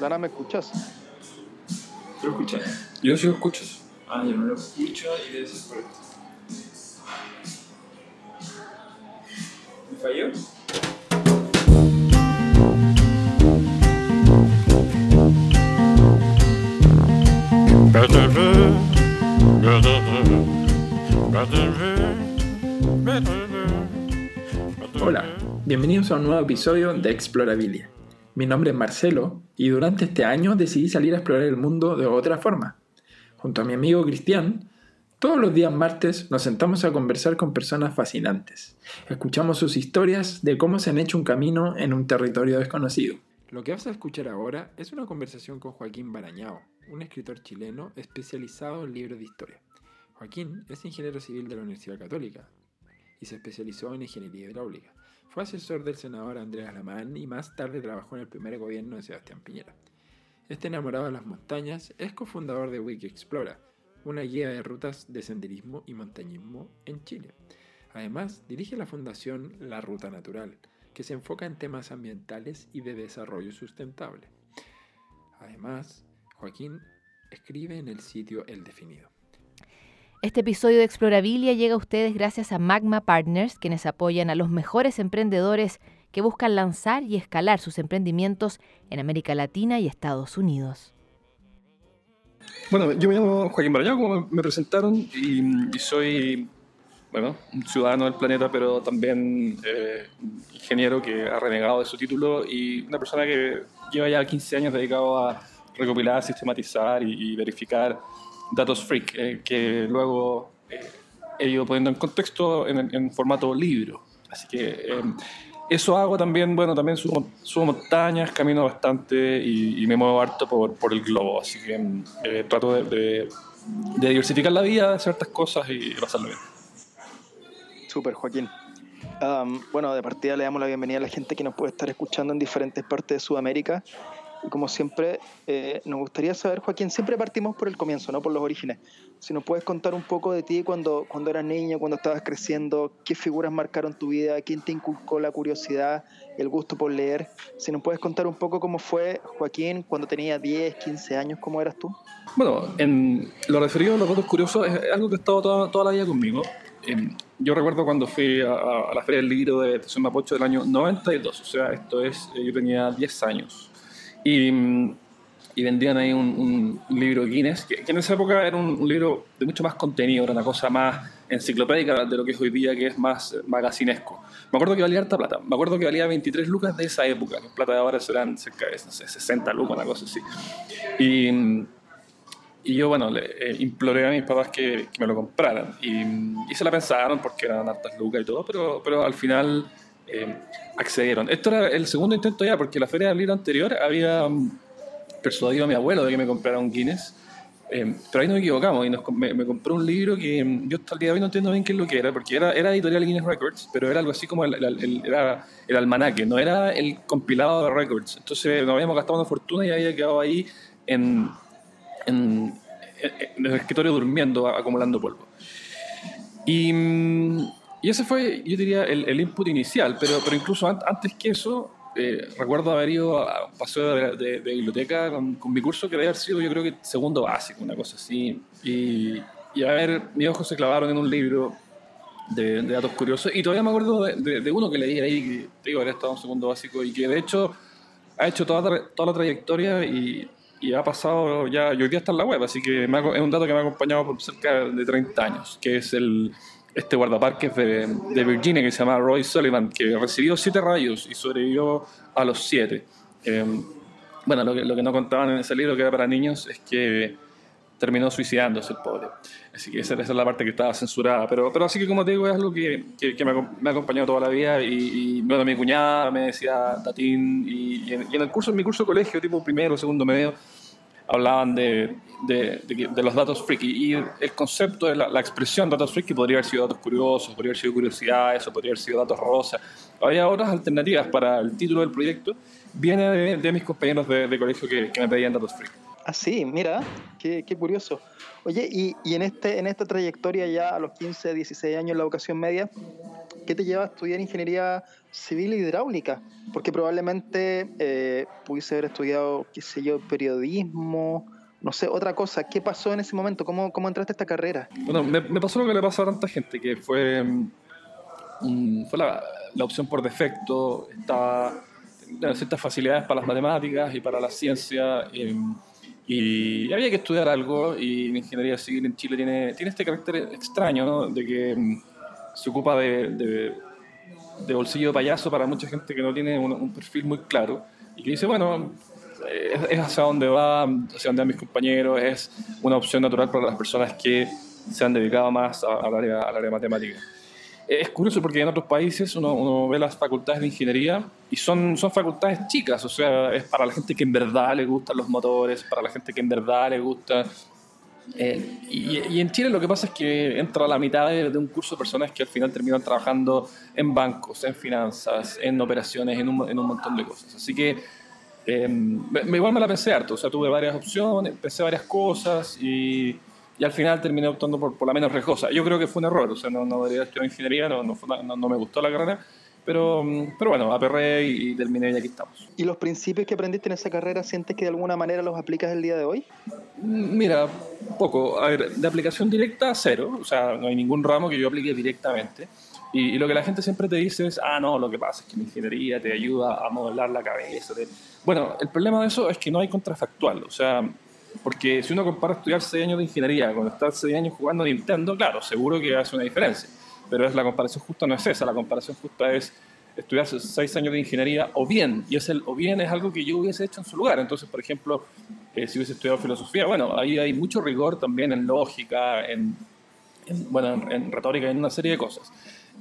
Dana, ¿me escuchas? ¿Tú lo escuchas? Yo sí lo escucho. Ah, yo no lo escucho y debe ser por esto. ¿Me falló? Hola, bienvenidos a un nuevo episodio de Explorabilia. Mi nombre es Marcelo y durante este año decidí salir a explorar el mundo de otra forma. Junto a mi amigo Cristian, todos los días martes nos sentamos a conversar con personas fascinantes. Escuchamos sus historias de cómo se han hecho un camino en un territorio desconocido. Lo que vas a escuchar ahora es una conversación con Joaquín Barañao, un escritor chileno especializado en libros de historia. Joaquín es ingeniero civil de la Universidad Católica y se especializó en ingeniería hidráulica. Fue asesor del senador Andrés Alamán y más tarde trabajó en el primer gobierno de Sebastián Piñera. Este enamorado de las montañas es cofundador de Wiki Explora, una guía de rutas de senderismo y montañismo en Chile. Además, dirige la fundación La Ruta Natural, que se enfoca en temas ambientales y de desarrollo sustentable. Además, Joaquín escribe en el sitio El Definido. Este episodio de Explorabilia llega a ustedes gracias a Magma Partners, quienes apoyan a los mejores emprendedores que buscan lanzar y escalar sus emprendimientos en América Latina y Estados Unidos. Bueno, yo me llamo Joaquín Barañao, como me presentaron, y, y soy, bueno, un ciudadano del planeta, pero también eh, ingeniero que ha renegado de su título y una persona que lleva ya 15 años dedicado a recopilar, sistematizar y, y verificar datos freak, eh, que luego eh, he ido poniendo en contexto en, formato libro. Así que eh, eso hago también, bueno, también subo, subo montañas, camino bastante y, me muevo harto por, por el globo. Así que trato de, diversificar la vida, de ciertas cosas y pasarlo bien. Súper, Joaquín. Bueno, de partida le damos la bienvenida a la gente que nos puede estar escuchando en diferentes partes de Sudamérica. Como siempre, eh, nos gustaría saber, Joaquín, siempre partimos por el comienzo, no por los orígenes. Si nos puedes contar un poco de ti cuando, cuando eras niño, cuando estabas creciendo, qué figuras marcaron tu vida, quién te inculcó la curiosidad el gusto por leer. Si nos puedes contar un poco cómo fue, Joaquín, cuando tenía 10, 15 años, ¿cómo eras tú? Bueno, en lo referido a los datos curiosos, es algo que ha estado toda, toda la vida conmigo. Yo recuerdo cuando fui a, la Feria del Libro de Estación Mapocho del año 92, o sea, esto es, yo tenía 10 años. Y, y vendían ahí un, un libro Guinness, que, que, en esa época era un, un, libro de mucho más contenido, era una cosa más enciclopédica de lo que es hoy día, que es más magacinesco. Me acuerdo que valía harta plata, me acuerdo que valía 23 lucas de esa época, que plata de ahora serán cerca de no sé, 60 lucas, una cosa así. Y, y yo, bueno, le eh, imploré a mis papás que, que me lo compraran. Y, y, se la pensaron porque eran hartas lucas y todo, pero, pero al final eh, accedieron. Esto era el segundo intento ya, porque la feria del libro anterior había um, persuadido a mi abuelo de que me comprara un Guinness. Eh, pero ahí nos equivocamos y nos, me, me, compró un libro que um, yo hasta el día de hoy no entiendo bien qué es lo que era, porque era, era editorial Guinness Records, pero era algo así como el, el, el, era el almanaque, no era el compilado de records. Entonces nos habíamos gastado una fortuna y había quedado ahí en, en, en el escritorio durmiendo, acumulando polvo. Y, y, ese fue, yo diría, el, el input inicial, pero, pero incluso an antes que eso, eh, recuerdo haber ido a un paseo de, de, de biblioteca con, con, mi curso, que debe haber sido, yo creo que segundo básico, una cosa así. Y, y a ver, mis ojos se clavaron en un libro de, de datos curiosos. Y todavía me acuerdo de, uno que leí ahí, que te digo, había estado en segundo básico, y que de hecho ha hecho toda, toda la trayectoria y y ha pasado ya, y hoy día está en la web, así que me ha, es un dato que me ha acompañado por cerca de 30 años, que es el, este guardaparques de, de Virginia que se llama Roy Sullivan, que recibió 7 rayos y sobrevivió a los 7. Eh, bueno, lo que, lo que no contaban en ese libro que era para niños es que terminó suicidándose el pobre. Así que esa, esa, es la parte que estaba censurada. Pero, pero así que como te digo, es algo que, que, que me, me, ha, acompañado toda la vida. Y, y, bueno, mi cuñada me decía Tatín. Y, y, en, y, en, el curso, en mi curso de colegio, tipo primero, segundo medio, hablaban de, de, de, de los datos freaky. Y el concepto de la, la, expresión datos freaky podría haber sido datos curiosos, podría haber sido curiosidades, o podría haber sido datos rosas. Había otras alternativas para el título del proyecto. Viene de, mis compañeros de, colegio que, que me pedían datos freaky. Ah, sí, mira, qué, qué curioso. Oye, y, y, en, este, en esta trayectoria ya a los 15, 16 años en la educación media, ¿qué te lleva a estudiar ingeniería civil y hidráulica? Porque probablemente eh, pudiese haber estudiado, qué sé yo, periodismo, no sé, otra cosa. ¿Qué pasó en ese momento? ¿Cómo, cómo entraste a esta carrera? Bueno, me, pasó lo que le pasó a tanta gente, que fue, um, fue la, la, opción por defecto, estaba ciertas facilidades para las matemáticas y para la ciencia. Eh, y había que estudiar algo y la ingeniería civil en Chile tiene, tiene este carácter extraño, ¿no? De que um, se ocupa de, de, bolsillo de payaso para mucha gente que no tiene un perfil muy claro y que dice, bueno, es, hacia donde va, hacia donde van mis compañeros, es una opción natural para las personas que se han dedicado más al área, área matemática. Es curioso porque en otros países uno, uno, ve las facultades de ingeniería y son, son facultades chicas, o sea, es para la gente que en verdad le gustan los motores, para la gente que en verdad le gusta eh, y, y, en Chile lo que pasa es que entra a la mitad de, de, un curso de personas que al final terminan trabajando en bancos, en finanzas, en operaciones, en un, en un montón de cosas. Así que eh, me, igual me la pensé harto, o sea, tuve varias opciones, pensé varias cosas y, y al final terminé optando por, por, la menos riesgosa. Yo creo que fue un error, o sea, no, no debería estudiar ingeniería, no, no, no, no me gustó la carrera, pero, pero bueno, aperré y, y, terminé y aquí estamos. ¿Y los principios que aprendiste en esa carrera sientes que de alguna manera los aplicas el día de hoy? Mira, poco. A ver, de aplicación directa, cero. O sea, no hay ningún ramo que yo aplique directamente. Y, y, lo que la gente siempre te dice es, ah, no, lo que pasa es que la ingeniería te ayuda a modelar la cabeza. Te... Bueno, el problema de eso es que no hay contrafactual. O sea, porque si uno compara estudiar 6 años de ingeniería con estar 6 años jugando a Nintendo, claro, seguro que hace una diferencia. Pero es la comparación justa no es esa. La comparación justa es estudiar 6 años de ingeniería o bien. Y es el o bien es algo que yo hubiese hecho en su lugar. Entonces, por ejemplo, eh, si hubiese estudiado filosofía, bueno, ahí hay mucho rigor también en lógica, en, en bueno, en, en, retórica, en una serie de cosas.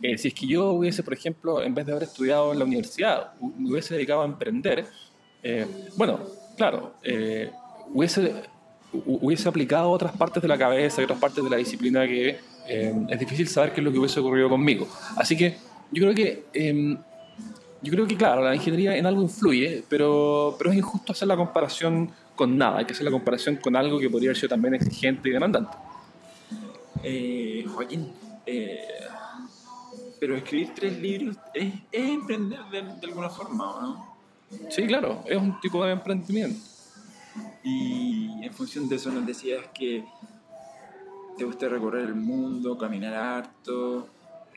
Eh, si es que yo hubiese, por ejemplo, en vez de haber estudiado en la universidad, me hubiese dedicado a emprender, eh, bueno, claro, eh, hubiese, hubiese aplicado otras partes de la cabeza y otras partes de la disciplina que es difícil saber qué es lo que hubiese ocurrido conmigo. Así que yo creo que em, yo creo que, claro, la ingeniería en algo influye, pero, pero es injusto hacer la comparación con nada. Hay que hacer la comparación con algo que podría haber sido también exigente y demandante. Eh, Joaquín, eh, pero escribir tres libros es, es emprender de, de, alguna forma, ¿o no? Sí, claro, es un tipo de emprendimiento. Y en función de eso nos decías que te gusta recorrer el mundo, caminar harto,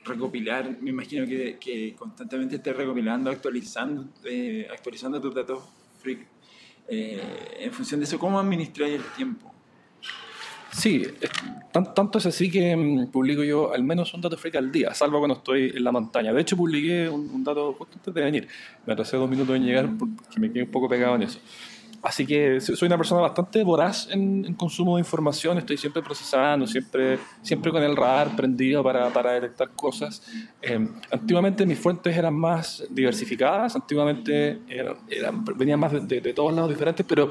recopilar, me imagino que, que constantemente estés recopilando, actualizando, eh, actualizando tus datos freak. Eh, en función de eso, ¿cómo administrar el tiempo? Sí, tanto es así que um, publico yo al menos un dato freak al día, salvo cuando estoy en la montaña. De hecho, publiqué un, un dato justo antes de venir. Me atrasé dos minutos en llegar porque me quedé un poco pegado en eso. Así que soy una persona bastante voraz en, en, consumo de información, estoy siempre procesando, siempre, siempre con el radar prendido para, para detectar cosas. Eh, antiguamente mis fuentes eran más diversificadas, antiguamente eran, eran, venían más de, de, de, todos lados diferentes, pero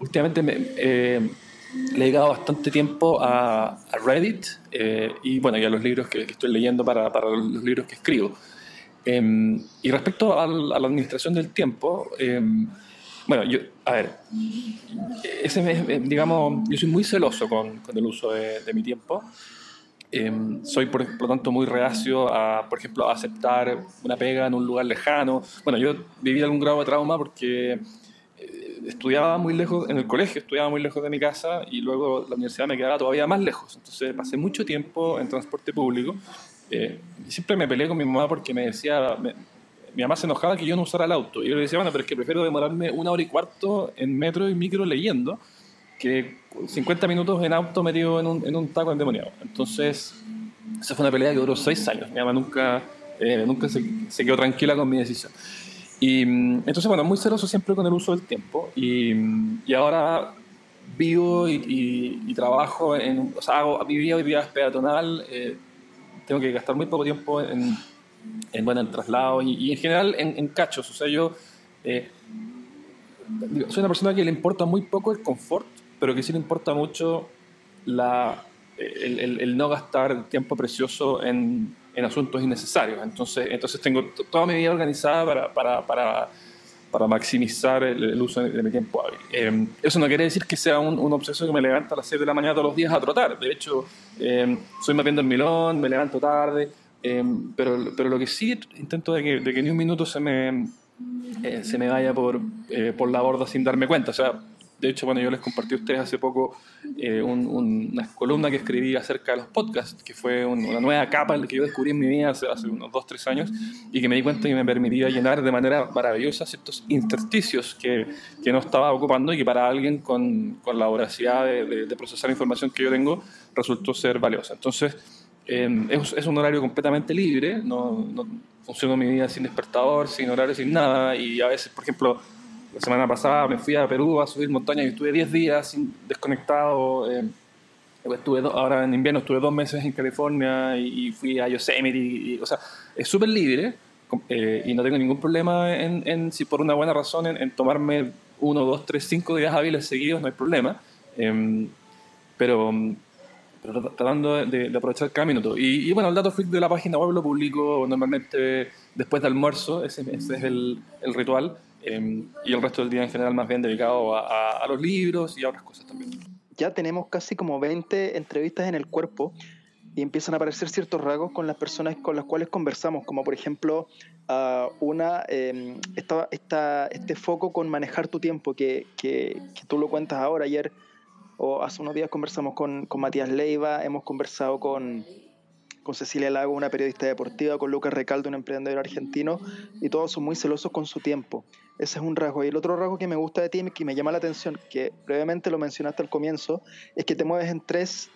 últimamente me, eh, le he dedicado bastante tiempo a, a Reddit eh, y bueno, y a los libros que, que estoy leyendo para, para, los libros que escribo. Eh, y respecto al, a la administración del tiempo, eh, bueno, yo, a ver, ese, digamos, yo soy muy celoso con, con el uso de, de mi tiempo. Eh, soy, por, por, lo tanto, muy reacio a, por ejemplo, a aceptar una pega en un lugar lejano. Bueno, yo viví algún grado de trauma porque estudiaba muy lejos, en el colegio estudiaba muy lejos de mi casa y luego la universidad me quedaba todavía más lejos. Entonces pasé mucho tiempo en transporte público. Eh, y siempre me peleé con mi mamá porque me decía, me, mi mamá se enojaba que yo no usara el auto. Y yo le decía, bueno, pero es que prefiero demorarme una hora y cuarto en metro y micro leyendo que 50 minutos en auto metido en un, en un taco endemoniado. Entonces, esa fue una pelea que duró seis años. Mi mamá nunca, eh, nunca se, se, quedó tranquila con mi decisión. Y entonces, bueno, muy celoso siempre con el uso del tiempo. Y, y ahora vivo y, trabajo en, o sea, hago, mi vida peatonal, eh, tengo que gastar muy poco tiempo en en, bueno, en traslados y, y, en general en, cachos. O sea, yo eh, soy una persona que le importa muy poco el confort, pero que sí le importa mucho la, el, el no gastar tiempo precioso en, en, asuntos innecesarios. Entonces, entonces tengo toda mi vida organizada para, para, para, para maximizar el, uso de, mi tiempo hábil. Eh, eso no quiere decir que sea un, un, obseso que me levanta a las 6 de la mañana todos los días a trotar. De hecho, eh, soy más bien milón, me levanto tarde, eh, pero, pero lo que sí intento de que, de que ni un minuto se me, se me vaya por, por la borda sin darme cuenta. O sea, de hecho, bueno, yo les compartí a ustedes hace poco eh, una columna que escribí acerca de los podcasts, que fue una nueva capa que yo descubrí en mi vida hace, hace unos dos, tres años y que me di cuenta que me permitía llenar de manera maravillosa ciertos intersticios que, que no estaba ocupando y que para alguien con, con la voracidad de, procesar información que yo tengo resultó ser valiosa. Entonces, es, es, un horario completamente libre, no, no funciono mi vida sin despertador, sin horario, sin nada y a veces, por ejemplo, la semana pasada me fui a Perú a subir montañas y estuve 10 días desconectado. Eh, estuve ahora en invierno estuve dos meses en California y, fui a Yosemite. Y, o sea, es súper libre eh, y no tengo ningún problema en, en, si por una buena razón, en, tomarme uno, dos, tres, cinco días hábiles seguidos, no hay problema. Em, pero, pero, tratando de, aprovechar cada minuto. Y, bueno, el dato freak de la página web lo publico normalmente después de almuerzo, ese, ese es el, el ritual. Em, y el resto del día en general más bien dedicado a, a, los libros y a otras cosas también. Ya tenemos casi como 20 entrevistas en el cuerpo y empiezan a aparecer ciertos rasgos con las personas con las cuales conversamos, como por ejemplo uh, una, eh, esta, esta, este foco con manejar tu tiempo, que, que, que, tú lo cuentas ahora, ayer o hace unos días conversamos con, con Matías Leiva, hemos conversado con con Cecilia Lago, una periodista deportiva, con Lucas Recaldo, un emprendedor argentino, y todos son muy celosos con su tiempo. Ese es un rasgo. Y el otro rasgo que me gusta de ti, que me llama la atención, que brevemente lo mencionaste al comienzo, es que te mueves en tres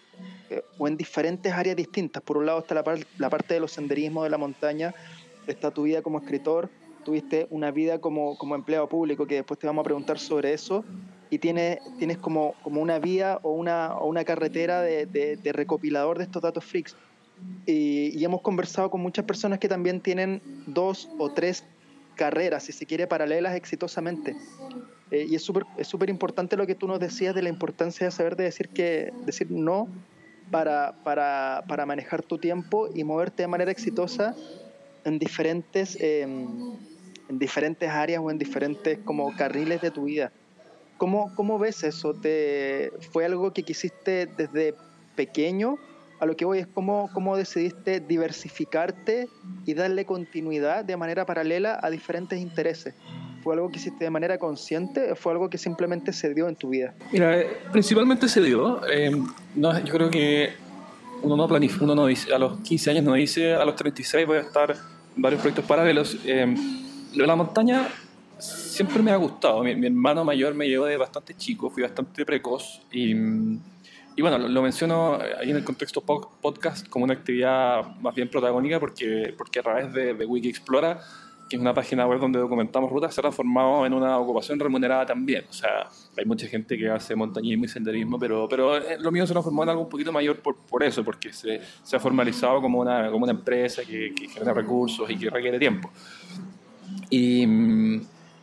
eh, o en diferentes áreas distintas. Por un lado está la, parte de los senderismos de la montaña, está tu vida como escritor, tuviste una vida como, empleado público, que después te vamos a preguntar sobre eso, y tienes, como, una vía o una, carretera de, de recopilador de estos datos freaks y, hemos conversado con muchas personas que también tienen dos o tres carreras, si se quiere, paralelas exitosamente. Eh, y es súper es super importante lo que tú nos decías de la importancia de saber de decir, que, decir no para, para, para manejar tu tiempo y moverte de manera exitosa en diferentes, em, en diferentes áreas o en diferentes como carriles de tu vida. ¿Cómo, cómo ves eso? ¿Te, ¿Fue algo que quisiste desde pequeño a lo que voy es cómo, cómo decidiste diversificarte y darle continuidad de manera paralela a diferentes intereses. ¿Fue algo que hiciste de manera consciente o fue algo que simplemente se dio en tu vida? Mira, eh, principalmente se dio. Eh, no, yo creo que uno no planifica, uno no dice, a los 15 años no dice, a los 36 voy a estar en varios proyectos paralelos. Eh, la montaña siempre me ha gustado. Mi, mi, hermano mayor me llevó de bastante chico, fui bastante precoz y y bueno, lo, menciono ahí en el contexto podcast como una actividad más bien protagónica porque, porque a través de, de Wiki Explora, que es una página web donde documentamos rutas, se ha transformado en una ocupación remunerada también. O sea, hay mucha gente que hace montañismo y senderismo, pero, pero eh, lo mío se transformó en algo un poquito mayor por, por eso, porque se, se, ha formalizado como una, como una empresa que, que genera recursos y que requiere tiempo. Y,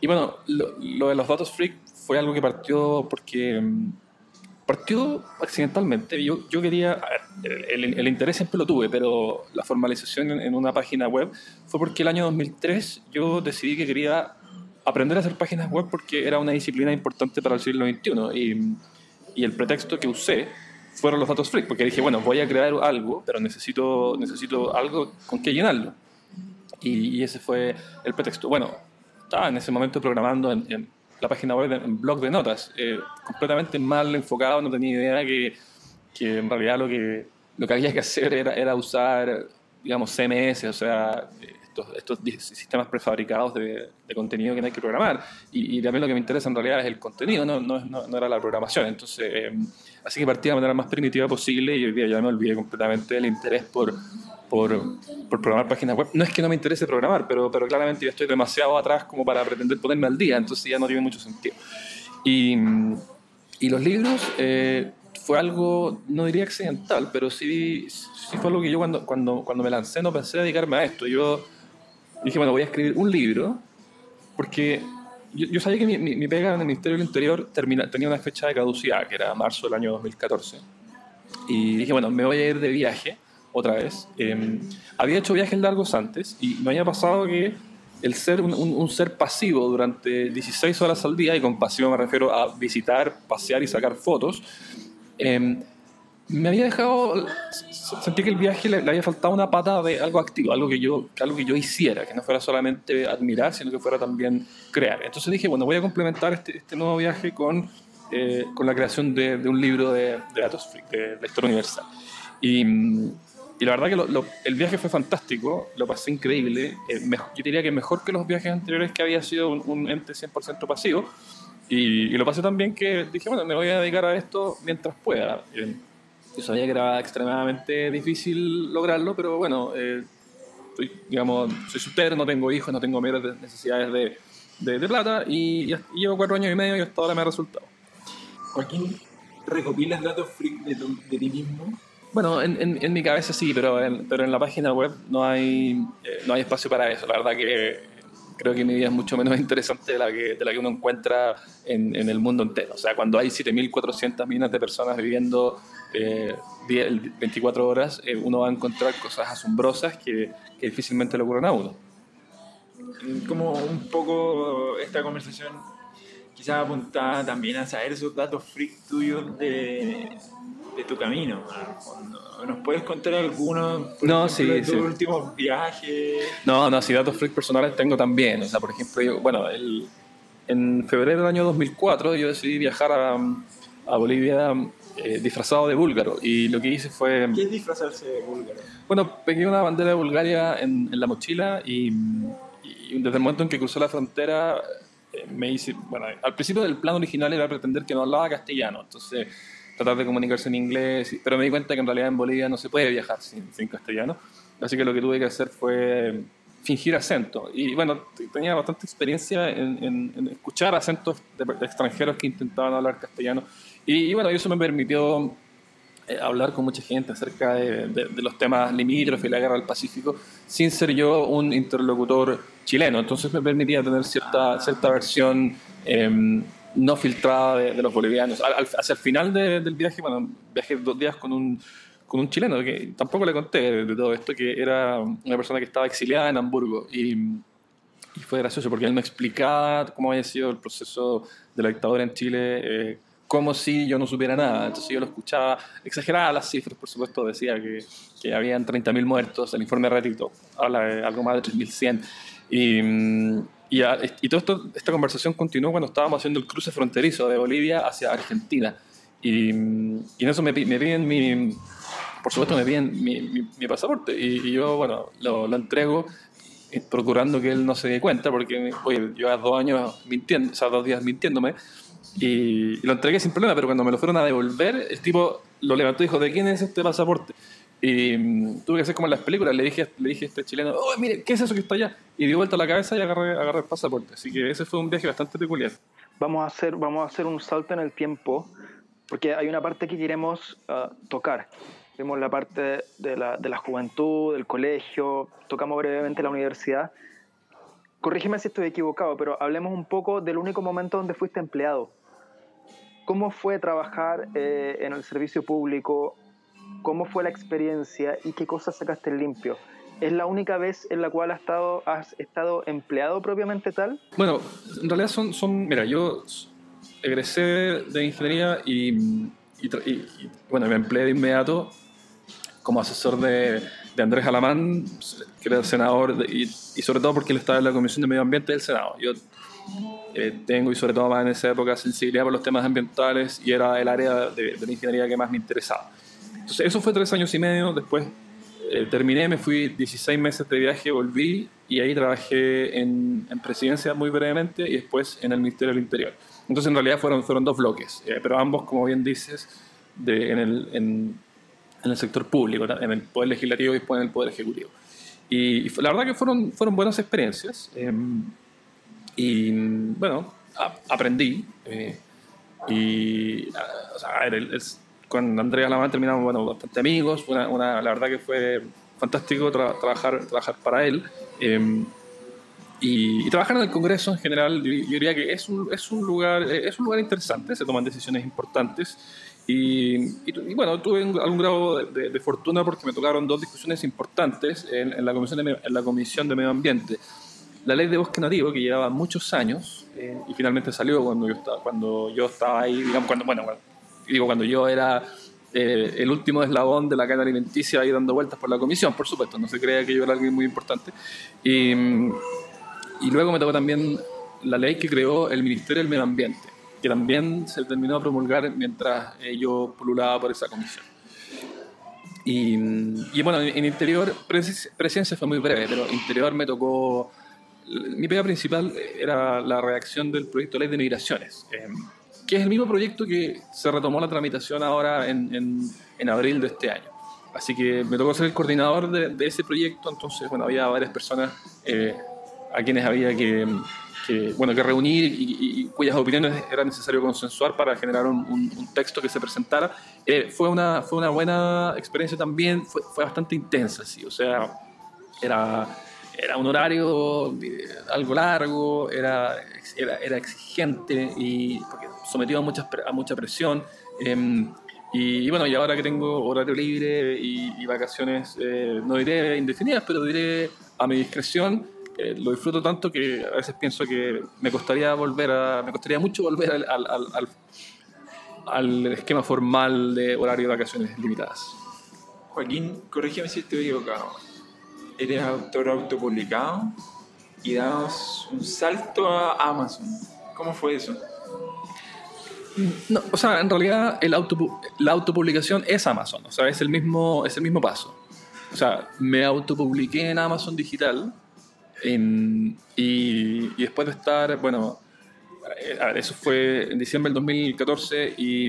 y bueno, lo, lo de los datos freak fue algo que partió porque partió accidentalmente. Yo, quería, el, interés siempre lo tuve, pero la formalización en, una página web fue porque el año 2003 yo decidí que quería aprender a hacer páginas web porque era una disciplina importante para el siglo XXI. Y, el pretexto que usé fueron los datos freak, porque dije, bueno, voy a crear algo, pero necesito, necesito algo con que llenarlo. Y, ese fue el pretexto. Bueno, estaba en ese momento programando en la página web en blog de notas, eh, completamente mal enfocado, no tenía idea que, que, en realidad lo que, lo que había que hacer era, era usar, digamos, CMS, o sea, estos, estos sistemas prefabricados de, de, contenido que no hay que programar. Y, y, también lo que me interesa en realidad es el contenido, no, no, no era la programación. Entonces, eh, así que partí de la manera más primitiva posible y hoy día ya me olvidé completamente del interés por por, por, programar páginas web. No es que no me interese programar, pero, pero claramente yo estoy demasiado atrás como para pretender ponerme al día, entonces ya no tiene mucho sentido. Y, y los libros eh, fue algo, no diría accidental, pero sí, sí fue algo que yo cuando, cuando, cuando me lancé no pensé dedicarme a esto. Yo dije, bueno, voy a escribir un libro, porque yo, yo sabía que mi, mi, mi, pega en el Ministerio del Interior termina, tenía una fecha de caducidad, que era marzo del año 2014. Y dije, bueno, me voy a ir de viaje otra vez. Eh, había hecho viajes largos antes y me había pasado que el ser un, ser pasivo durante 16 horas al día, y con pasivo me refiero a visitar, pasear y sacar fotos, em, me había dejado, sentí que el viaje le, había faltado una pata de algo activo, algo que, yo, algo que yo hiciera, que no fuera solamente admirar, sino que fuera también crear. Entonces dije, bueno, voy a complementar este, este nuevo viaje con, eh, con la creación de, de, un libro de, de datos de historia universal. Y, y la verdad que el viaje fue fantástico, lo pasé increíble. Eh, yo diría que mejor que los viajes anteriores que había sido un, ente 100% pasivo. Y, y, lo pasé tan bien que dije, bueno, me voy a dedicar a esto mientras pueda. Yo sabía que era extremadamente difícil lograrlo, pero bueno, eh, soy, digamos, soy soltero, no tengo hijos, no tengo mayores necesidades de, de, plata y, llevo cuatro años y medio y hasta ahora me ha resultado. Joaquín, ¿recopilas datos freak de, de ti mismo? Bueno, en, en, mi cabeza sí, pero en, pero en la página web no hay, eh, no hay espacio para eso. La verdad que creo que mi vida es mucho menos interesante de la que, de la que uno encuentra en, en el mundo entero. O sea, cuando hay 7.400 millones de personas viviendo eh, 24 horas, eh, uno va a encontrar cosas asombrosas que, que difícilmente le ocurren a uno. Como un poco esta conversación quizás apuntada también a saber esos datos freak tuyos de, de tu camino. ¿Nos puedes contar algunos no, de tus últimos viajes? No, no, sí, datos freak personales tengo también. O sea, por ejemplo, yo, bueno, el, en febrero del año 2004 yo decidí viajar a, a Bolivia eh, disfrazado de búlgaro. Y lo que hice fue... ¿Qué es disfrazarse de búlgaro? Bueno, pegué una bandera de Bulgaria en, en la mochila y, y, desde el momento en que cruzó la frontera eh, me hice... Bueno, al principio del plan original era pretender que no hablaba castellano, entonces tratar de comunicarse en inglés, pero me di cuenta que en realidad en Bolivia no se puede viajar sin, sin castellano. Así que lo que tuve que hacer fue fingir acento. Y bueno, tenía bastante experiencia en, en, escuchar acentos de, de, extranjeros que intentaban hablar castellano. Y, y bueno, eso me permitió eh, hablar con mucha gente acerca de, de, de, los temas limítrofes y la guerra del Pacífico, sin ser yo un interlocutor chileno. Entonces me permitía tener cierta, cierta versión eh, no filtrada de, los bolivianos. Al, hacia el final del viaje, bueno, viajé dos días con un, con un chileno, que tampoco le conté de todo esto, que era una persona que estaba exiliada en Hamburgo. Y, y fue gracioso porque él me explicaba cómo había sido el proceso de la dictadura en Chile. Eh, como si yo no supiera nada. Entonces yo lo escuchaba, exageraba las cifras, por supuesto, decía que, que habían 30.000 muertos, el informe Rétito habla de algo más de 3.100. Y, y, y toda esta conversación continuó cuando estábamos haciendo el cruce fronterizo de Bolivia hacia Argentina. Y, y en eso me, me piden mi, por supuesto me piden mi, mi, mi pasaporte y, yo, bueno, lo, lo, entrego eh, procurando que él no se dé cuenta porque, oye, lleva dos años mintiendo, o sea, dos días mintiéndome y, y, lo entregué sin problema, pero cuando me lo fueron a devolver, el tipo lo levantó y dijo, ¿de quién es este pasaporte? Y um, tuve que hacer como en las películas, le dije, le dije a este chileno, oh, mire, ¿qué es eso que está allá? Y dio vuelta la cabeza y agarré, agarré el pasaporte. Así que ese fue un viaje bastante peculiar. Vamos a hacer, vamos a hacer un salto en el tiempo, porque hay una parte que queremos uh, tocar. Vimos la parte de la, de la juventud, del colegio, tocamos brevemente la universidad. Corrígeme si estoy equivocado, pero hablemos un poco del único momento donde fuiste empleado ¿Cómo fue trabajar eh, en el servicio público? ¿Cómo fue la experiencia y qué cosas sacaste limpio? ¿Es la única vez en la cual has estado, has estado empleado propiamente tal? Bueno, en realidad son, son mira, yo egresé de ingeniería y, y, y, bueno, me empleé de inmediato como asesor de, de Andrés Alamán, que era el senador, de, y, y, sobre todo porque él estaba en la Comisión de Medio Ambiente del Senado. Yo eh, tengo y sobre todo más en esa época sensibilidad por los temas ambientales y era el área de, de la ingeniería que más me interesaba. Entonces eso fue tres años y medio, después eh, terminé, me fui 16 meses de viaje, volví y ahí trabajé en, en, presidencia muy brevemente y después en el Ministerio del Interior. Entonces en realidad fueron, fueron dos bloques, eh, pero ambos, como bien dices, de, en, el, en, en, el sector público, en el Poder Legislativo y después en el Poder Ejecutivo. Y, y la verdad que fueron, fueron buenas experiencias. Eh, y bueno, a, aprendí. Eh, y o sea, el, el, con Andrea Lamán terminamos bueno, bastante amigos. Una, una, la verdad que fue fantástico tra trabajar, trabajar para él. Eh, y, y, trabajar en el Congreso en general, yo, yo diría que es un, es, un lugar, es un lugar interesante, se toman decisiones importantes. Y, y, y, bueno, tuve algún grado de, de, de, fortuna porque me tocaron dos discusiones importantes en, en, la comisión de, en la Comisión de Medio Ambiente. La ley de bosque nativo, que llevaba muchos años, eh, y finalmente salió cuando yo estaba, cuando yo estaba ahí, digamos, cuando, bueno, digo, cuando yo era eh, el último eslabón de la cadena alimenticia ahí dando vueltas por la comisión, por supuesto, no se crea que yo era alguien muy importante. Y, y luego me tocó también la ley que creó el Ministerio del Medio Ambiente, que también se terminó de promulgar mientras eh, yo pululaba por esa comisión. Y, y bueno, en interior, presencia fue muy breve, pero interior me tocó mi pega principal era la redacción del proyecto de ley de migraciones, eh, que es el mismo proyecto que se retomó la tramitación ahora en, en, abril de este año. Así que me tocó ser el coordinador de, ese proyecto, entonces, bueno, había varias personas eh, a quienes había que, bueno, que reunir y, cuyas opiniones era necesario consensuar para generar un, un, texto que se presentara. Eh, fue, una, fue una buena experiencia también, fue, fue bastante intensa, sí, o sea, era era un horario eh, algo largo, era, era, exigente y sometido a, mucha, a mucha presión. Em, y, bueno, y ahora que tengo horario libre y, vacaciones, eh, no diré indefinidas, pero diré a mi discreción, eh, lo disfruto tanto que a veces pienso que me costaría volver a, me costaría mucho volver al, al esquema formal de horario de vacaciones limitadas. Joaquín, corrígeme si estoy equivocado eres autor autopublicado y das un salto a Amazon. ¿Cómo fue eso? No, o sea, en realidad el auto, la autopublicación es Amazon, o sea, es el, mismo, es el mismo paso. O sea, me autopubliqué en Amazon Digital y, y, después de estar, bueno, eso fue en diciembre del 2014 y,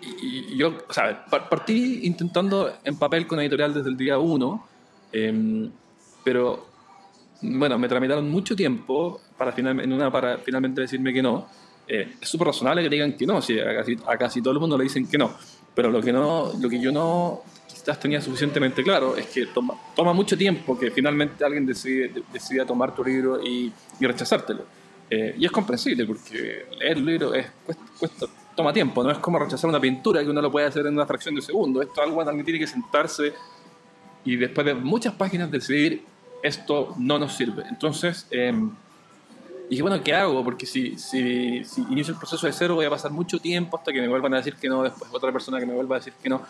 y, yo, o sea, partí intentando en papel con editorial desde el día 1 Em, pero bueno, me tramitaron mucho tiempo para, final, en una, para finalmente decirme que no. Eh, es súper razonable que digan que no, si a casi, a casi, todo el mundo le dicen que no. Pero lo que, no, lo que yo no quizás tenía suficientemente claro es que toma, toma mucho tiempo que finalmente alguien decide, decida tomar tu libro y, y rechazártelo. Eh, y es comprensible porque leer el libro es, cuesta, toma tiempo, no es como rechazar una pintura que uno lo puede hacer en una fracción de segundo. Esto es algo alguien tiene que sentarse y después de muchas páginas decidir esto no nos sirve. Entonces, eh, dije, bueno, ¿qué hago? Porque si, si, si, inicio el proceso de cero voy a pasar mucho tiempo hasta que me vuelvan a decir que no, después otra persona que me vuelva a decir que no.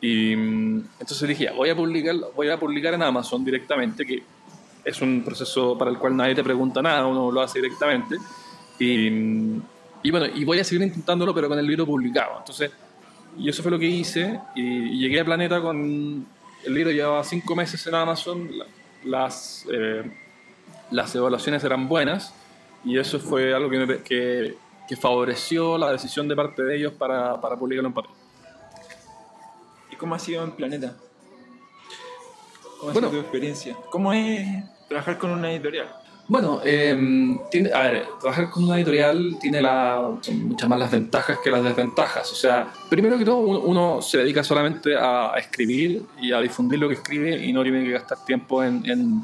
Y mm, entonces dije, voy a publicar, voy a publicar en Amazon directamente, que es un proceso para el cual nadie te pregunta nada, uno lo hace directamente. Y, mm, y bueno, y voy a seguir intentándolo, pero con el libro publicado. Entonces, y eso fue lo que hice, y llegué a Planeta con el libro llevaba cinco meses en Amazon, las, eh, las evaluaciones eran buenas y eso fue algo que, que, que, favoreció la decisión de parte de ellos para, para publicarlo en papel. ¿Y cómo ha sido en Planeta? ¿Cómo ha sido tu experiencia? ¿Cómo es trabajar con una editorial? Bueno, em, tiene, a ver, trabajar con una editorial tiene la, muchas más las ventajas que las desventajas. O sea, primero que todo, uno, se dedica solamente a, escribir y a difundir lo que escribe y no tiene que gastar tiempo en, en,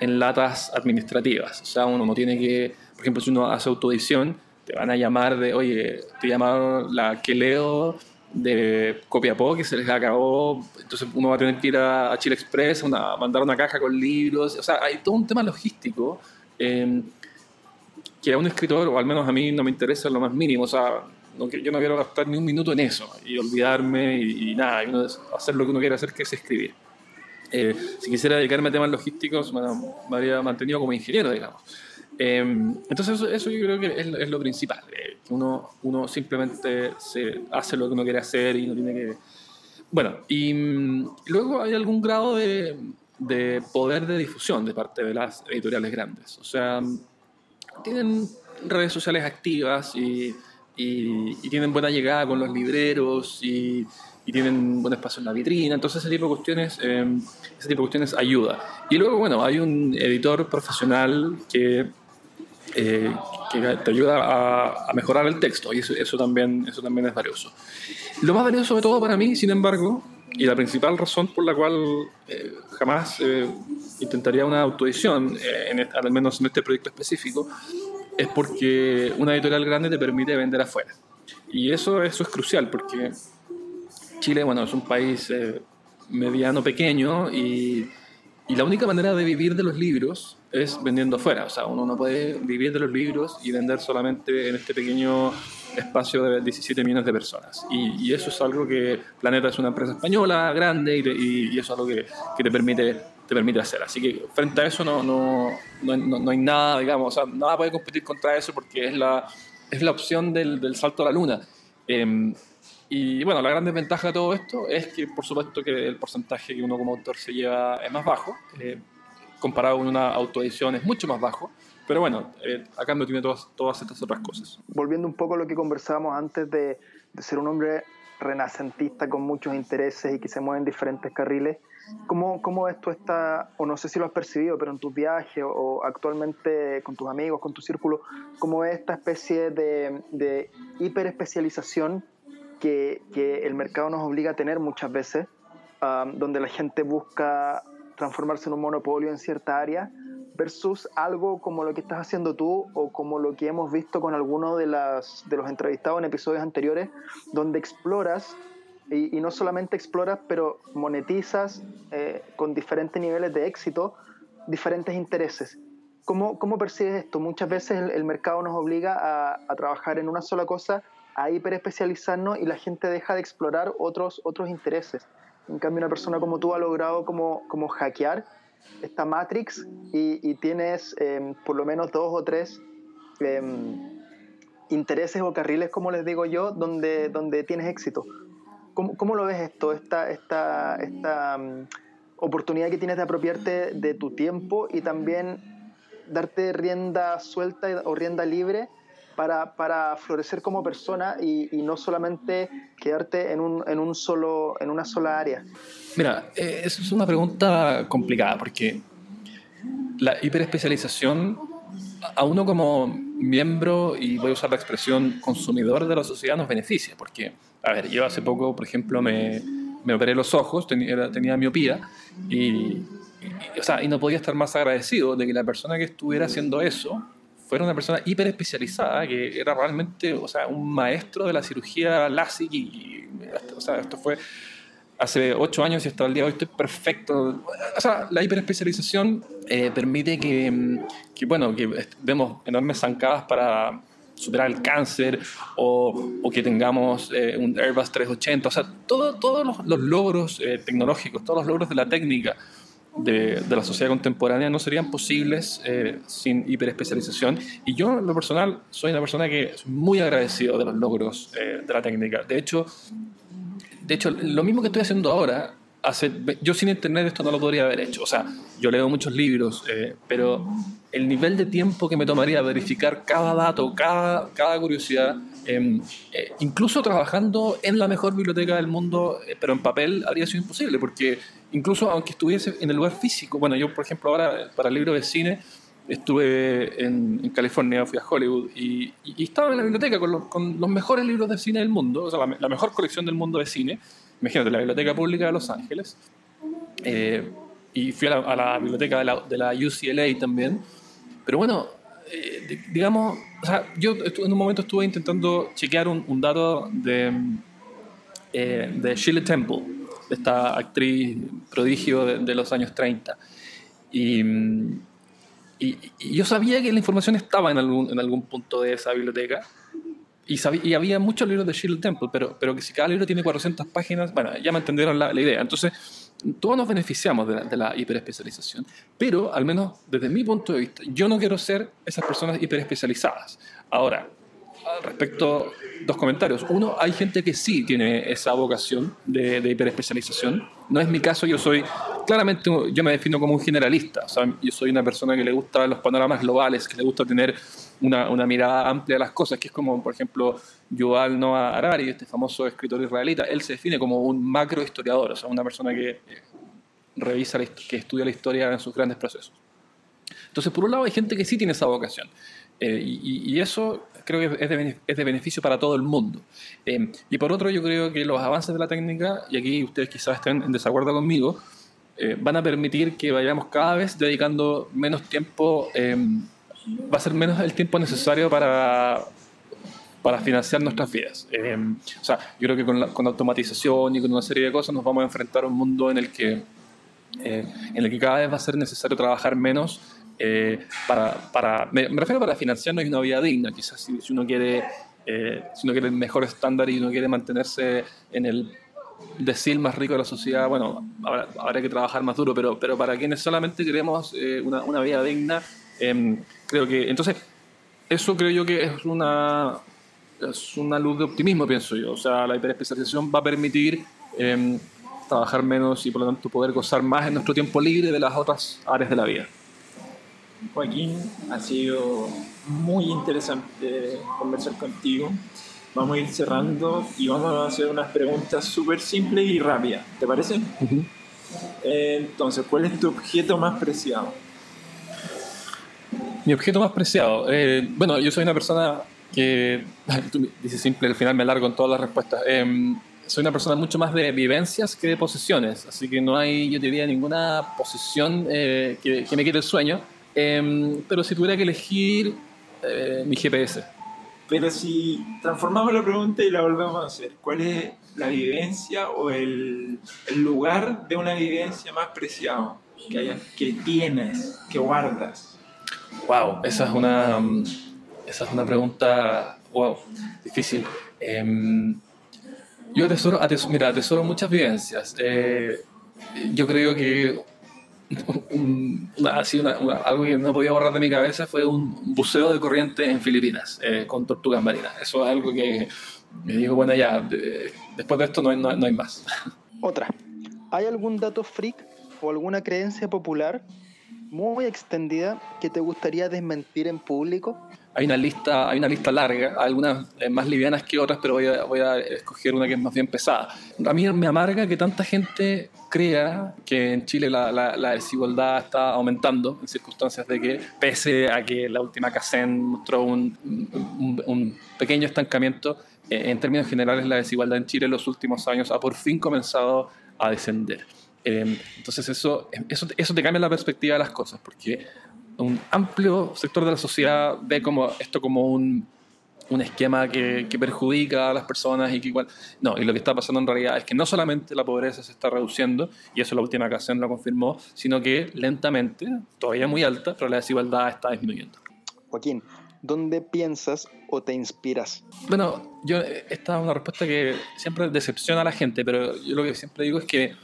en, latas administrativas. O sea, uno no tiene que, por ejemplo, si uno hace autoedición, te van a llamar de, oye, te llamaron la que leo de Copiapó que se les acabó, entonces uno va a tener que ir a, Chile Express, a mandar una caja con libros, o sea, hay todo un tema logístico em, que a un escritor, o al menos a mí, no me interesa lo más mínimo, o sea, yo no quiero gastar ni un minuto en eso y olvidarme y, nada, hacer lo que uno quiere hacer, que es escribir. Eh, si quisiera dedicarme a temas logísticos, me habría mantenido como ingeniero, digamos. Em, entonces eso, yo creo que es, lo principal, eh, uno, uno simplemente se hace lo que uno quiere hacer y no tiene que... Bueno, y, mm, luego hay algún grado de, de, poder de difusión de parte de las editoriales grandes. O sea, tienen redes sociales activas y, y, tienen buena llegada con los libreros y, y, tienen buen espacio en la vitrina. Entonces ese tipo de cuestiones, em, ese tipo de cuestiones ayuda. Y luego, bueno, hay un editor profesional que eh, que te ayuda a, mejorar el texto y eso, eso, también, eso también es valioso. Lo más valioso de todo para mí, sin embargo, y la principal razón por la cual eh, jamás eh, intentaría una autoedición, en al menos en este proyecto específico, es porque una editorial grande te permite vender afuera. Y eso, eso es crucial porque Chile, bueno, es un país mediano, pequeño y, y la única manera de vivir de los libros es vendiendo fuera. O sea, uno no puede vivir de los libros y vender solamente en este pequeño espacio de 17 millones de personas. Y, eso es algo que Planeta es una empresa española grande y, y eso es algo que, que, te, permite, te permite hacer. Así que frente a eso no, no, no, no hay nada, digamos, o sea, nada puede competir contra eso porque es la, es la opción del, del salto a la luna. Em, y bueno, la gran desventaja de todo esto es que, por supuesto, que el porcentaje que uno como autor se lleva es más bajo, eh, comparado con una autoedición es mucho más bajo, pero bueno, eh, a cambio tiene todas, todas estas otras cosas. Volviendo un poco a lo que conversábamos antes de, de ser un hombre renacentista con muchos intereses y que se mueve en diferentes carriles, ¿cómo, cómo esto está, o no sé si lo has percibido, pero en tus viajes o, actualmente con tus amigos, con tu círculo, cómo es esta especie de, de hiperespecialización que, que, el mercado nos obliga a tener muchas veces, um, donde la gente busca transformarse en un monopolio en cierta área, versus algo como lo que estás haciendo tú o como lo que hemos visto con algunos de, de los entrevistados en episodios anteriores, donde exploras y, no solamente exploras, pero monetizas eh, con diferentes niveles de éxito diferentes intereses. ¿Cómo, cómo percibes esto? Muchas veces el, mercado nos obliga a, a, trabajar en una sola cosa, a hiperespecializarnos y la gente deja de explorar otros, otros intereses. En cambio, una persona como tú ha logrado como, como hackear esta Matrix y, y tienes eh, por lo menos dos o tres eh, intereses o carriles, como les digo yo, donde, donde tienes éxito. ¿Cómo, cómo lo ves esto, esta, esta, esta um, oportunidad que tienes de apropiarte de tu tiempo y también darte rienda suelta o rienda libre para, para florecer como persona y, y, no solamente quedarte en, un, en, un solo, en una sola área? Mira, eh, es una pregunta complicada porque la hiperespecialización a uno como miembro, y voy a usar la expresión consumidor de la sociedad, nos beneficia, porque, a ver, yo hace poco, por ejemplo, me, me operé los ojos, tenía, tenía miopía, y, o sea, y no podía estar más agradecido de que la persona que estuviera haciendo eso fuera una persona hiper especializada, que era realmente, o sea, un maestro de la cirugía LASIK, y, o sea, esto fue hace ocho años y hasta el día hoy estoy perfecto. O sea, la hiperespecialización eh, permite que, que, bueno, que demos enormes zancadas para superar el cáncer o, que tengamos eh, un Airbus 380. O sea, todo, todos los, los logros eh, tecnológicos, todos los logros de la técnica de, la sociedad contemporánea no serían posibles eh, sin hiperespecialización. Y yo, en lo personal, soy una persona que es muy agradecido de los logros de la técnica. De hecho, de hecho, lo mismo que estoy haciendo ahora, hace, yo sin internet esto no lo podría haber hecho. O sea, yo leo muchos libros, eh, pero el nivel de tiempo que me tomaría verificar cada dato, cada, cada curiosidad, eh, eh, incluso trabajando en la mejor biblioteca del mundo, eh, pero en papel, habría sido imposible, porque incluso aunque estuviese en el lugar físico, bueno, yo por ejemplo ahora para el libro de cine, estuve en, en, California, fui a Hollywood y, y, y estaba en la biblioteca con los, con los, mejores libros de cine del mundo, o sea, la, la, mejor colección del mundo de cine. Imagínate, la Biblioteca Pública de Los Ángeles. Eh, y fui a la, a la biblioteca de la, de la, UCLA también. Pero bueno, eh, digamos, o sea, yo en un momento estuve intentando chequear un, un dato de, eh, de Shirley Temple, esta actriz prodigio de, de los años 30. Y y, y, yo sabía que la información estaba en algún, en algún punto de esa biblioteca. Y, sabía, y había muchos libros de Shirley Temple, pero, pero que si cada libro tiene 400 páginas, bueno, ya me entendieron la, la idea. Entonces, todos nos beneficiamos de la, de la hiperespecialización, pero al menos desde mi punto de vista, yo no quiero ser esas personas hiperespecializadas. Ahora, respecto dos comentarios. Uno, hay gente que sí tiene esa vocación de, de hiperespecialización. No es mi caso, yo soy, claramente, yo me defino como un generalista. O sea, yo soy una persona que le gusta los panoramas globales, que le gusta tener una, una mirada amplia a las cosas, que es como, por ejemplo, Yuval Noah Harari, este famoso escritor israelita. Él se define como un macro historiador, o sea, una persona que eh, revisa, que estudia la historia en sus grandes procesos. Entonces, por un lado, hay gente que sí tiene esa vocación. Eh, y, y, eso creo que es de, es de, beneficio para todo el mundo. Eh, y por otro, yo creo que los avances de la técnica, y aquí ustedes quizás estén en desacuerdo conmigo, eh, van a permitir que vayamos cada vez dedicando menos tiempo, eh, va a ser menos el tiempo necesario para, para financiar nuestras vidas. o sea, yo creo que con la, con automatización y con una serie de cosas nos vamos a enfrentar a un mundo en el que, en el que cada vez va a ser necesario trabajar menos eh, para, me, refiero para financiarnos una vida digna, quizás si, uno quiere, eh, si uno quiere mejor estándar y uno quiere mantenerse en el decir más rico de la sociedad, bueno, habrá, que trabajar más duro, pero, pero para quienes solamente queremos eh, una, una, vida digna, em, creo que, entonces, eso creo yo que es una, es una luz de optimismo, pienso yo. O sea, la hiperespecialización va a permitir em, trabajar menos y por lo tanto poder gozar más en nuestro tiempo libre de las otras áreas de la vida. Joaquín, ha sido muy interesante conversar contigo. Vamos a ir cerrando y vamos a hacer unas preguntas súper simples y rápidas. ¿Te parece? Entonces, ¿cuál es tu objeto más preciado? Mi objeto más preciado. Eh, bueno, yo soy una persona que, tú dices simple, al final me alargo en todas las respuestas. Em, soy una persona mucho más de vivencias que de posesiones, así que no hay, yo diría, ninguna posesión eh, que, que, me quite el sueño. Em, pero si tuviera que elegir, eh, mi GPS. Pero si transformamos la pregunta y la volvemos a hacer, ¿cuál es la vivencia o el, el lugar de una vivencia más preciado que, haya, que tienes, que guardas? Wow, esa es una, mm, esa es una pregunta, wow, difícil. Em, yo atesoro, atesoro, mira, atesoro muchas vivencias. Eh, yo creo que así algo que no podía borrar de mi cabeza fue un buceo de corriente en Filipinas eh, con tortugas marinas. Eso es algo que me digo, bueno, ya, después de esto no hay, no, hay más. Otra, ¿hay algún dato freak o alguna creencia popular muy extendida que te gustaría desmentir en público? Hay una lista, hay una lista larga, algunas eh, más livianas que otras, pero voy a, voy a escoger una que es más bien pesada. A mí me amarga que tanta gente crea que en Chile la, la, desigualdad está aumentando en circunstancias de que, pese a que la última CACEN mostró un, un, pequeño estancamiento, eh, en términos generales la desigualdad en Chile en los últimos años ha por fin comenzado a descender. Eh, entonces eso, eso, eso te cambia la perspectiva de las cosas, porque un amplio sector de la sociedad ve como esto como un, un esquema que, que, perjudica a las personas y que igual... No, y lo que está pasando en realidad es que no solamente la pobreza se está reduciendo, y eso la última ocasión lo confirmó, sino que lentamente, todavía muy alta, pero la desigualdad está disminuyendo. Joaquín, ¿dónde piensas o te inspiras? Bueno, yo, esta es una respuesta que siempre decepciona a la gente, pero yo lo que siempre digo es que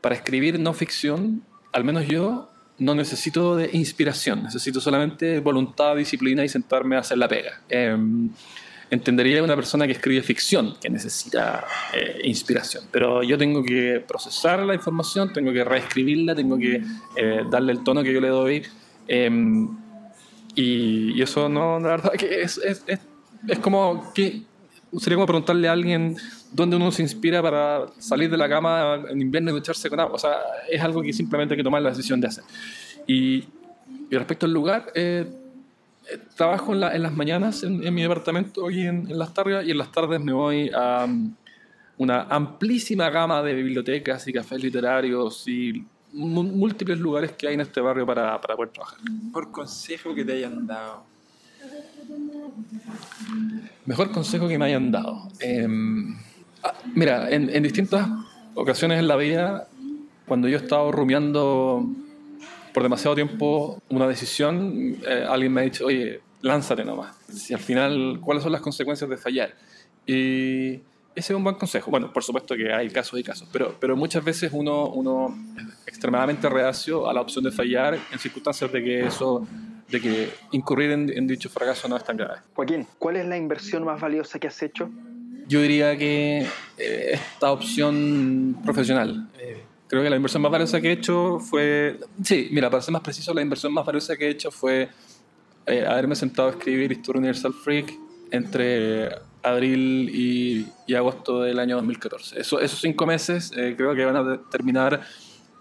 para escribir no ficción, al menos yo no necesito de inspiración, necesito solamente voluntad, disciplina y sentarme a hacer la pega. Eh, entendería una persona que escribe ficción, que necesita eh, inspiración, pero yo tengo que procesar la información, tengo que reescribirla, tengo que eh, darle el tono que yo le doy. Em, y, eso no, la verdad que es, es, es, es como que sería como preguntarle a alguien dónde uno se inspira para salir de la cama en invierno y ducharse con agua. O sea, es algo que simplemente hay que tomar la decisión de hacer. Y, respecto al lugar, eh, eh, trabajo en, en, las mañanas en, mi departamento y en, las tardes, y en las tardes me voy a um, una amplísima gama de bibliotecas y cafés literarios y múltiples lugares que hay en este barrio para, para poder trabajar. Por consejo que te hayan dado Mejor consejo que me hayan dado. Ah, mira, en, distintas ocasiones en la vida, cuando yo he estado rumiando por demasiado tiempo una decisión, eh, alguien me ha dicho, oye, lánzate nomás. Si al final, ¿cuáles son las consecuencias de fallar? Y ese es un buen consejo. Bueno, por supuesto que hay casos y casos, pero, pero muchas veces uno, uno es extremadamente reacio a la opción de fallar en circunstancias de que eso de que incurrir en, dicho fracaso no es tan grave. Joaquín, ¿cuál es la inversión más valiosa que has hecho? Yo diría que eh, esta opción profesional. Eh, creo que la inversión más valiosa que he hecho fue, sí, mira, para ser más preciso, la inversión más valiosa que he hecho fue eh, haberme sentado a escribir Historia Universal Freak entre abril y, agosto del año 2014. Eso, esos cinco meses creo que van a terminar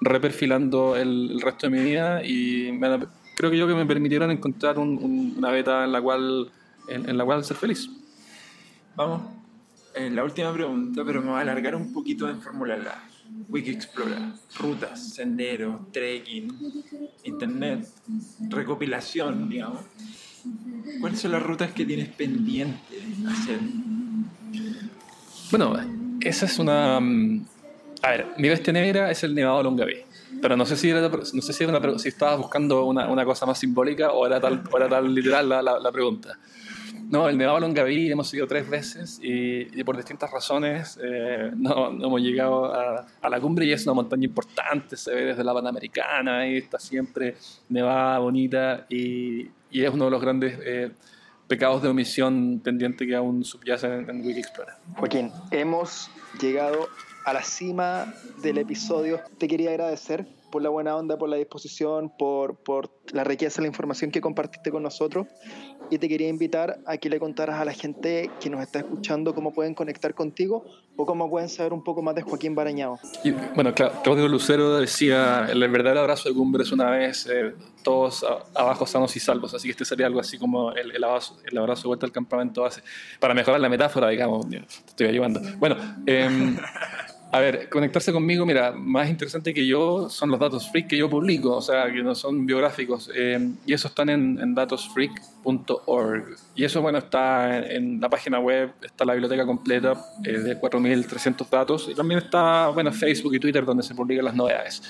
reperfilando el, el, resto de mi vida y me van a creo que yo que me permitieron encontrar una beta en la cual en, la cual ser feliz. Vamos, eh, la última pregunta, pero me va a alargar un poquito en formularla. Wiki Explorer, rutas, senderos, trekking, internet, recopilación, digamos. ¿Cuáles son las rutas que tienes pendiente hacer? Bueno, esa es una... Mm, a ver, mi bestia negra es el Nevado Longaví. pero no sé si era, no sé si, era una, si estabas buscando una, una, cosa más simbólica o era tal, era tal literal la, la pregunta. No, el Nevado Longaví hemos ido tres veces y, por distintas razones eh, no, no, hemos llegado a, la cumbre y es una montaña importante, se ve desde la Panamericana y está siempre nevada, bonita y, y es uno de los grandes eh, pecados de omisión pendiente que aún subyace en, en Wiki Joaquín, hemos llegado a la cima del episodio. Te quería agradecer por la buena onda, por la disposición, por, por la riqueza de la información que compartiste con nosotros. Y te quería invitar a que le contaras a la gente que nos está escuchando cómo pueden conectar contigo o cómo pueden saber un poco más de Joaquín Barañao. Y, bueno, Claudio Lucero decía, el verdadero abrazo de cumbre es una vez eh, todos abajo sanos y salvos, así que este sería algo así como el, el, abrazo, el abrazo de vuelta al campamento base, para mejorar la metáfora, digamos, te estoy ayudando. Bueno, eh, a ver, conectarse conmigo, mira, más interesante que yo son los datos freak que yo publico, o sea, que no son biográficos, eh, y eso están en, datosfreak.org. Y eso, bueno, está en, la página web, está la biblioteca completa eh, de 4.300 datos, y también está, bueno, Facebook y Twitter donde se publican las novedades.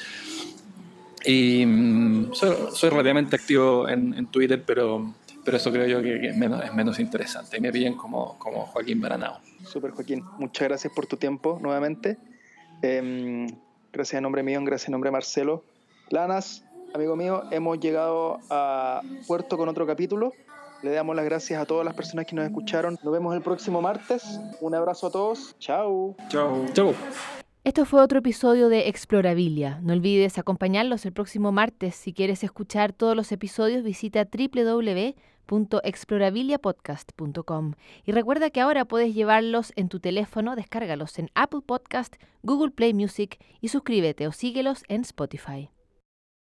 Y mm, soy, soy, relativamente activo en, Twitter, pero, pero eso creo yo que, que es, menos, es menos interesante. Me pillan como, como Joaquín Baranao. Super Joaquín, muchas gracias por tu tiempo nuevamente. Eh, gracias en nombre mío, gracias en nombre de Marcelo. Lanas, amigo mío, hemos llegado a puerto con otro capítulo. Le damos las gracias a todas las personas que nos escucharon. Nos vemos el próximo martes. Un abrazo a todos. Chao. Chao. Chao. Esto fue otro episodio de Explorabilia. No olvides acompañarlos el próximo martes. Si quieres escuchar todos los episodios, visita www.explorabiliapodcast.com. Y recuerda que ahora puedes llevarlos en tu teléfono, descárgalos en Apple Podcast, Google Play Music y suscríbete o síguelos en Spotify.